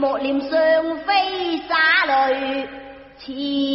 莫念相非灑淚。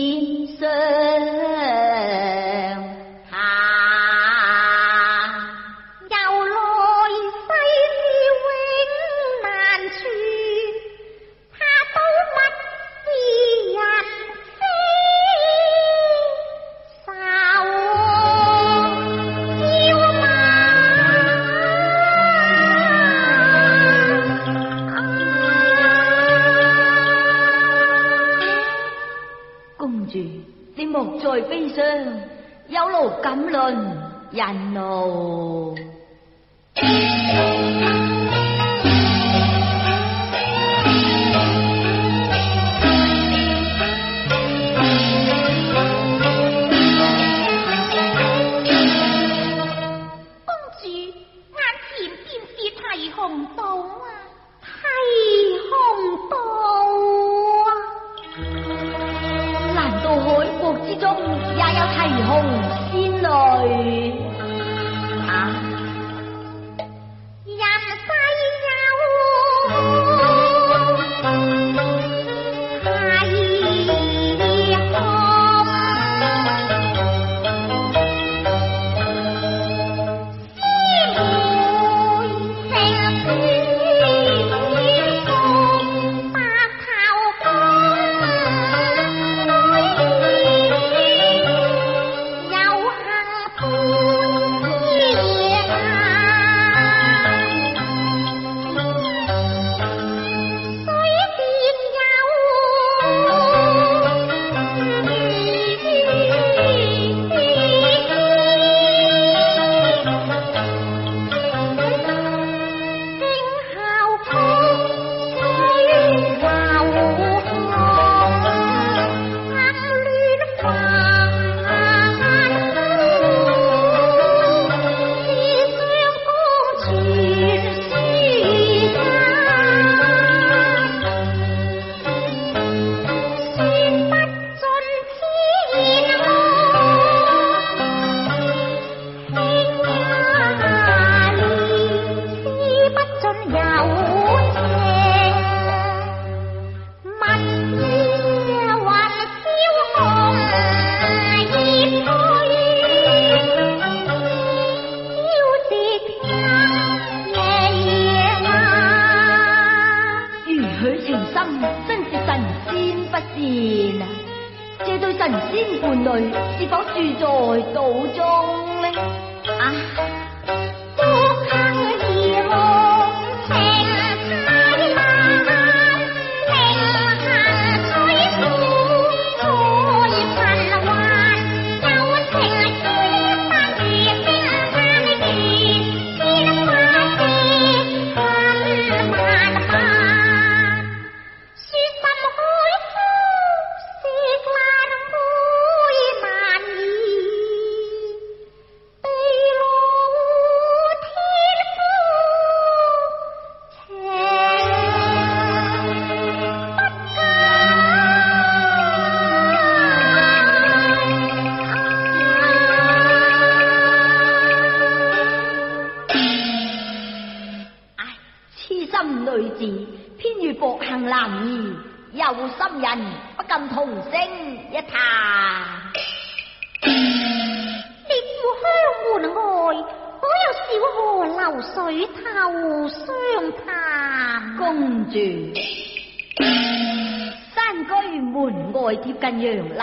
不善，这对神仙伴侣是否住在岛中呢？啊！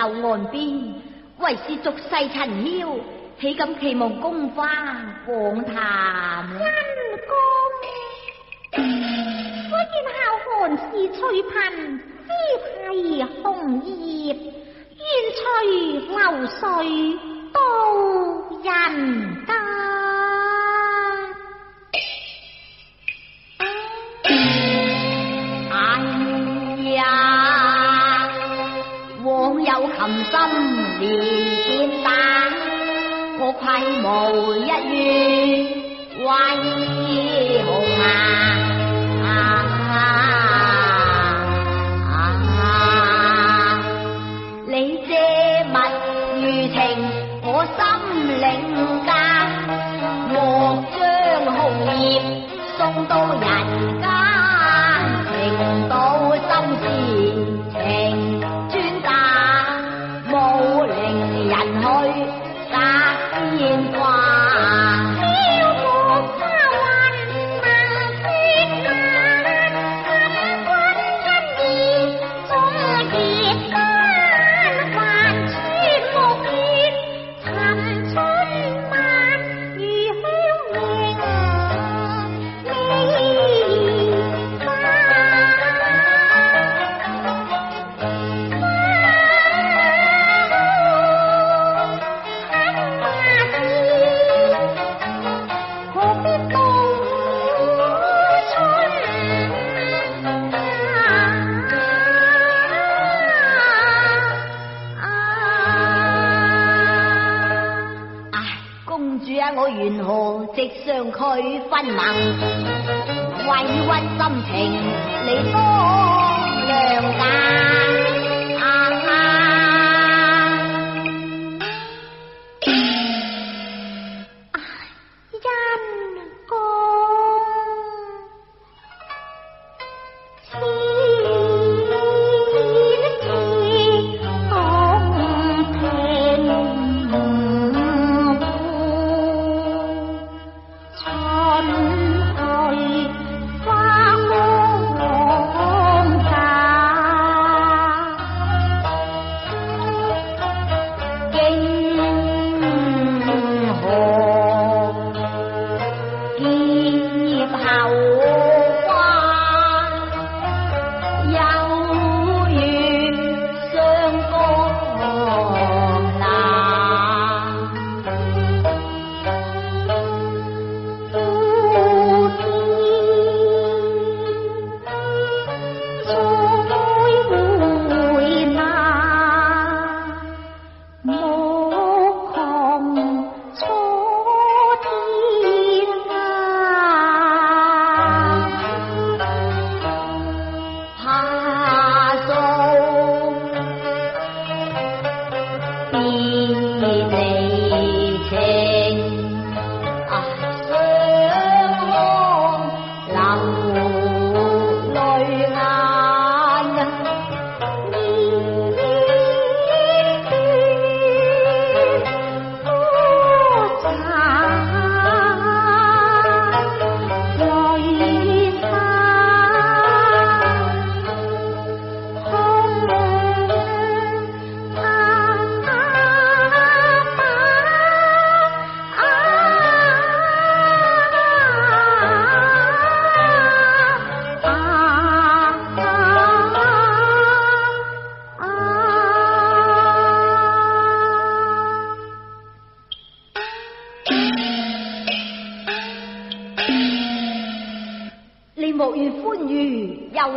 后岸边，为是俗世陈嚣，岂敢期望公花广谈？恩公，我见孝寒是翠贫，枝败红叶，愿随流水到人家。年見單，個規模一於威雄啊！啊啊你借物如情，我心領間，莫將紅葉送到人間。佢分冷，委屈心情，你多。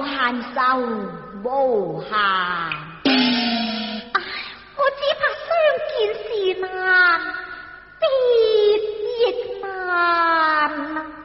限愁无限，我只怕相见时难，别亦难。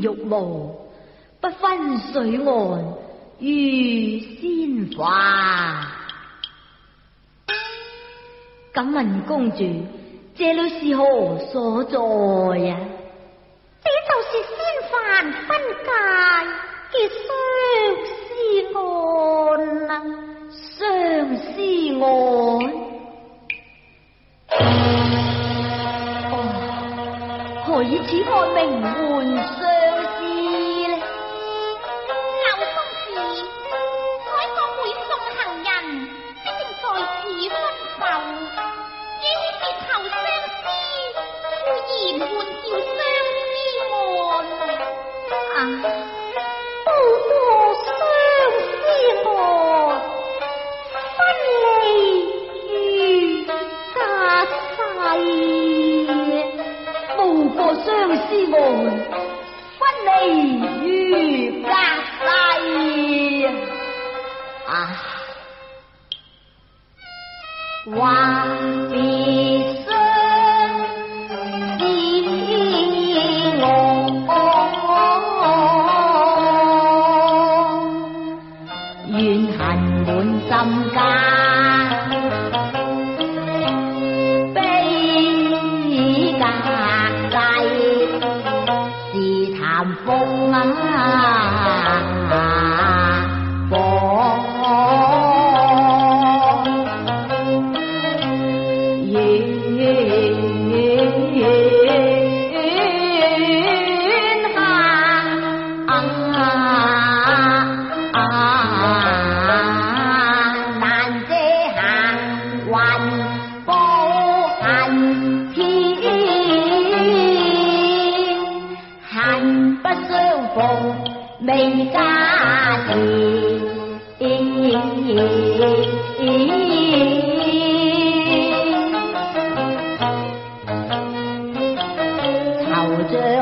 玉露，不分水岸遇仙华，敢问公主，这里是何所在啊？这就是仙凡分界结相思岸啊，相思岸。何以此岸名唤？onde é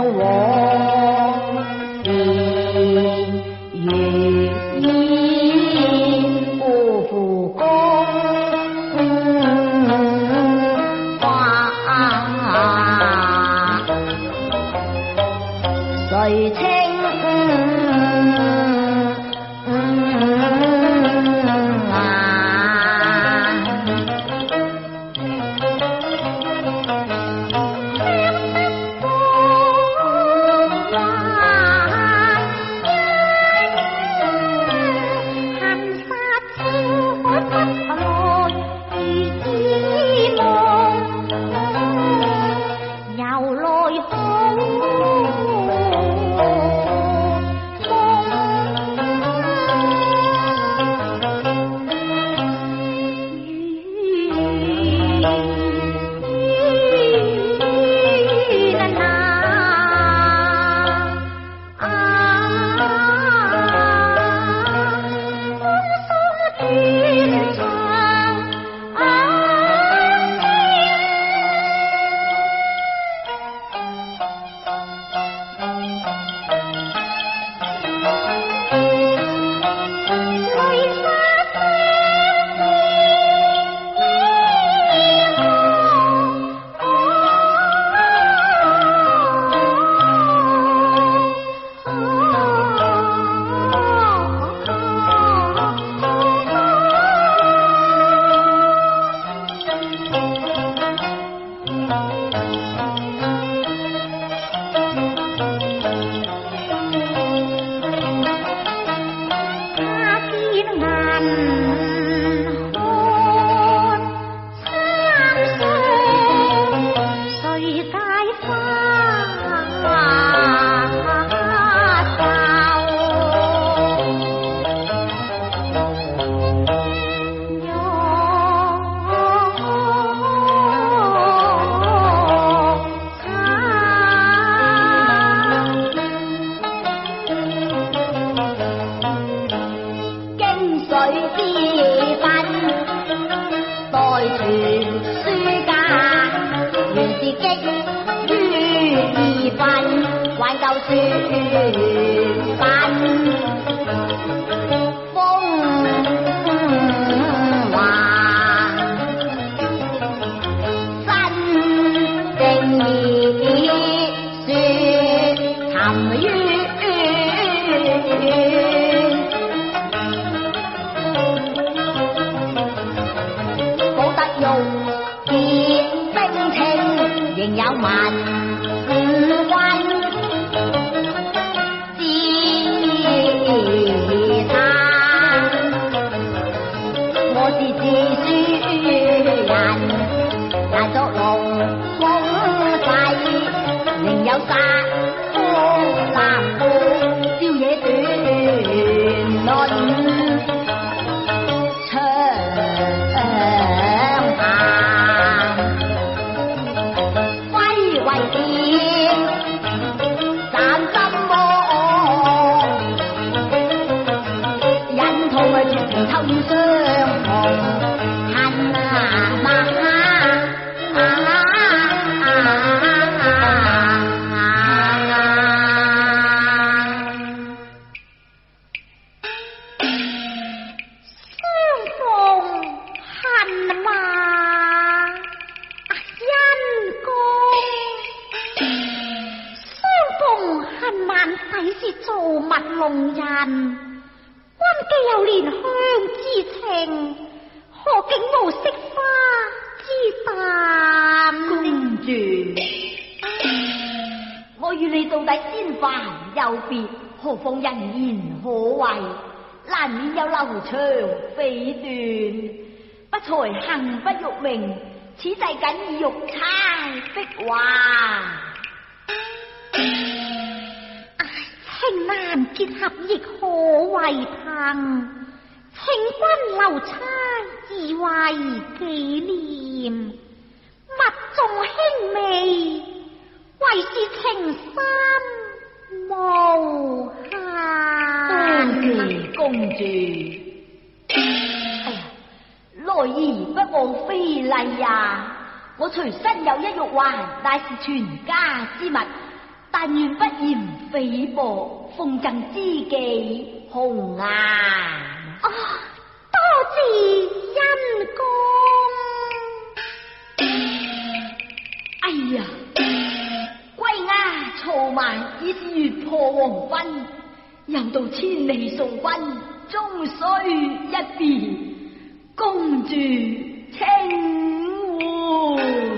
冇得用见兵，清仍有民。身寄又怜香之情，何竟无色花之淡？公主，我与你到底先凡又别，何况人言可畏，难免有流长匪断。不才恨不欲名，此际仅欲餐碧环。情难结合亦可为凭，请君留差自为纪念。物重轻微，唯是情深无憾。公主，公主，哎呀，来而不忘非礼呀！我随身有一玉环，乃是全家之物。但愿不言诽谤，奉赠知己红颜。啊！多谢恩公。哎呀，归鸦错万已是月破黄昏，又到千里送君，终须一别，公主清湖。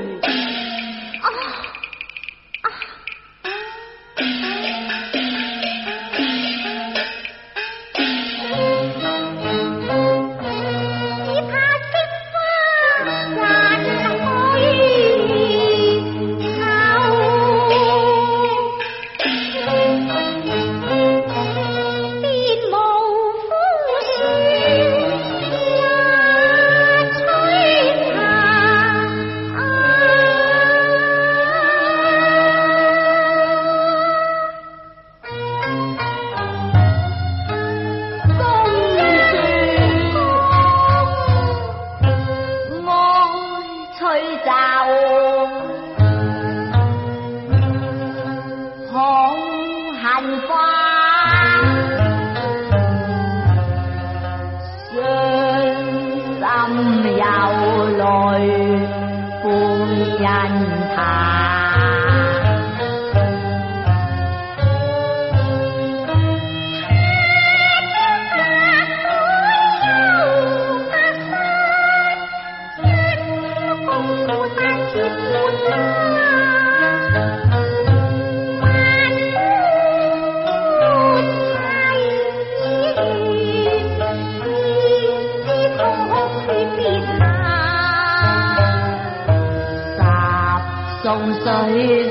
عليه